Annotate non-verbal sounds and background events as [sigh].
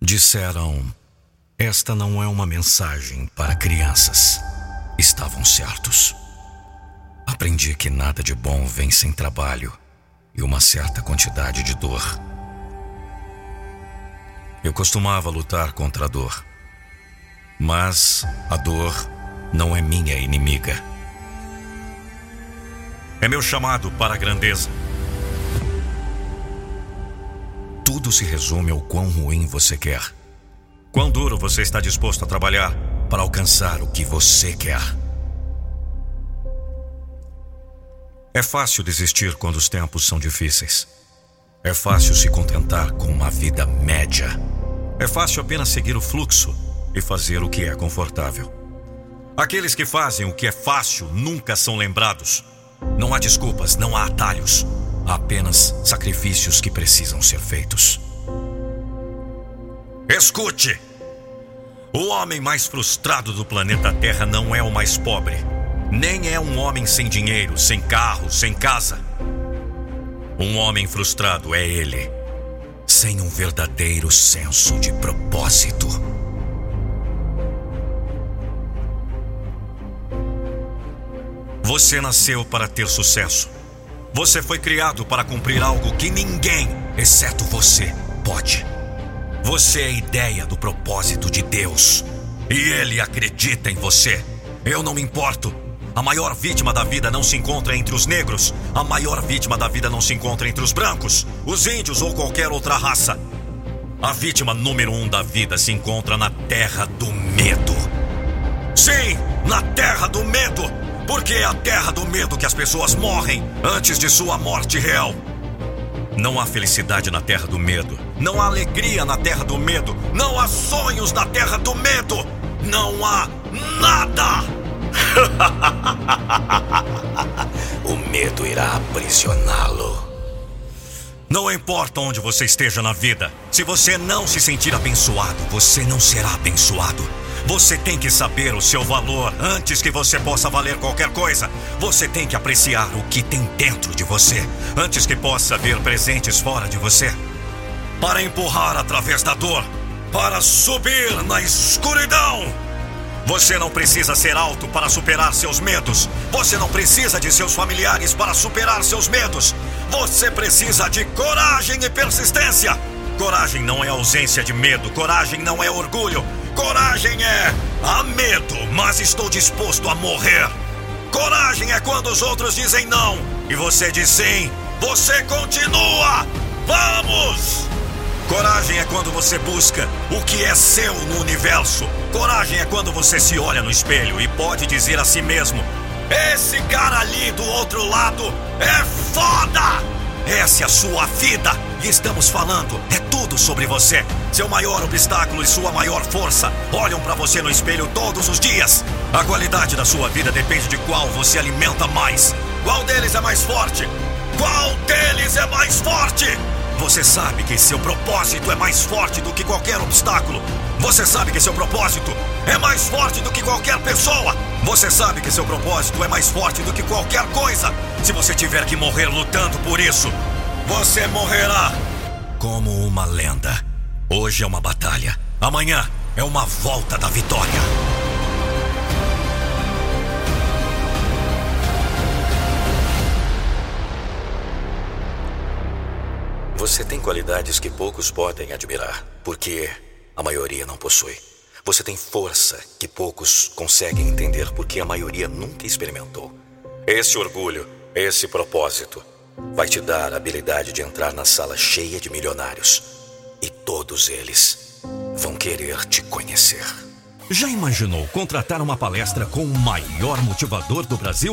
Disseram: Esta não é uma mensagem para crianças. Estavam certos. Aprendi que nada de bom vem sem trabalho e uma certa quantidade de dor. Eu costumava lutar contra a dor. Mas a dor não é minha inimiga. É meu chamado para a grandeza. Tudo se resume ao quão ruim você quer. Quão duro você está disposto a trabalhar para alcançar o que você quer. É fácil desistir quando os tempos são difíceis. É fácil se contentar com uma vida média. É fácil apenas seguir o fluxo e fazer o que é confortável. Aqueles que fazem o que é fácil nunca são lembrados. Não há desculpas, não há atalhos. Há apenas sacrifícios que precisam ser feitos. Escute! O homem mais frustrado do planeta Terra não é o mais pobre, nem é um homem sem dinheiro, sem carro, sem casa. Um homem frustrado é ele, sem um verdadeiro senso de propósito. Você nasceu para ter sucesso. Você foi criado para cumprir algo que ninguém, exceto você, pode. Você é a ideia do propósito de Deus. E Ele acredita em você. Eu não me importo. A maior vítima da vida não se encontra entre os negros. A maior vítima da vida não se encontra entre os brancos, os índios ou qualquer outra raça. A vítima número um da vida se encontra na terra do medo. Sim, na terra do medo. Porque é a terra do medo que as pessoas morrem antes de sua morte real. Não há felicidade na terra do medo. Não há alegria na terra do medo. Não há sonhos na terra do medo. Não há nada. [laughs] o medo irá aprisioná-lo. Não importa onde você esteja na vida, se você não se sentir abençoado, você não será abençoado. Você tem que saber o seu valor antes que você possa valer qualquer coisa. Você tem que apreciar o que tem dentro de você antes que possa ver presentes fora de você. Para empurrar através da dor, para subir na escuridão. Você não precisa ser alto para superar seus medos. Você não precisa de seus familiares para superar seus medos. Você precisa de coragem e persistência. Coragem não é ausência de medo, coragem não é orgulho, Coragem é há medo, mas estou disposto a morrer. Coragem é quando os outros dizem não e você diz sim. Você continua. Vamos! Coragem é quando você busca o que é seu no universo. Coragem é quando você se olha no espelho e pode dizer a si mesmo: Esse cara ali do outro lado é foda! Essa é a sua vida e estamos falando. É tudo sobre você. Seu maior obstáculo e sua maior força olham para você no espelho todos os dias. A qualidade da sua vida depende de qual você alimenta mais. Qual deles é mais forte? Qual deles é mais forte? Você sabe que seu propósito é mais forte do que qualquer obstáculo. Você sabe que seu propósito é mais forte do que qualquer pessoa. Você sabe que seu propósito é mais forte do que qualquer coisa. Se você tiver que morrer lutando por isso, você morrerá como uma lenda. Hoje é uma batalha, amanhã é uma volta da vitória. Você tem qualidades que poucos podem admirar, porque a maioria não possui. Você tem força que poucos conseguem entender porque a maioria nunca experimentou. Esse orgulho, esse propósito, vai te dar a habilidade de entrar na sala cheia de milionários e todos eles vão querer te conhecer. Já imaginou contratar uma palestra com o maior motivador do Brasil?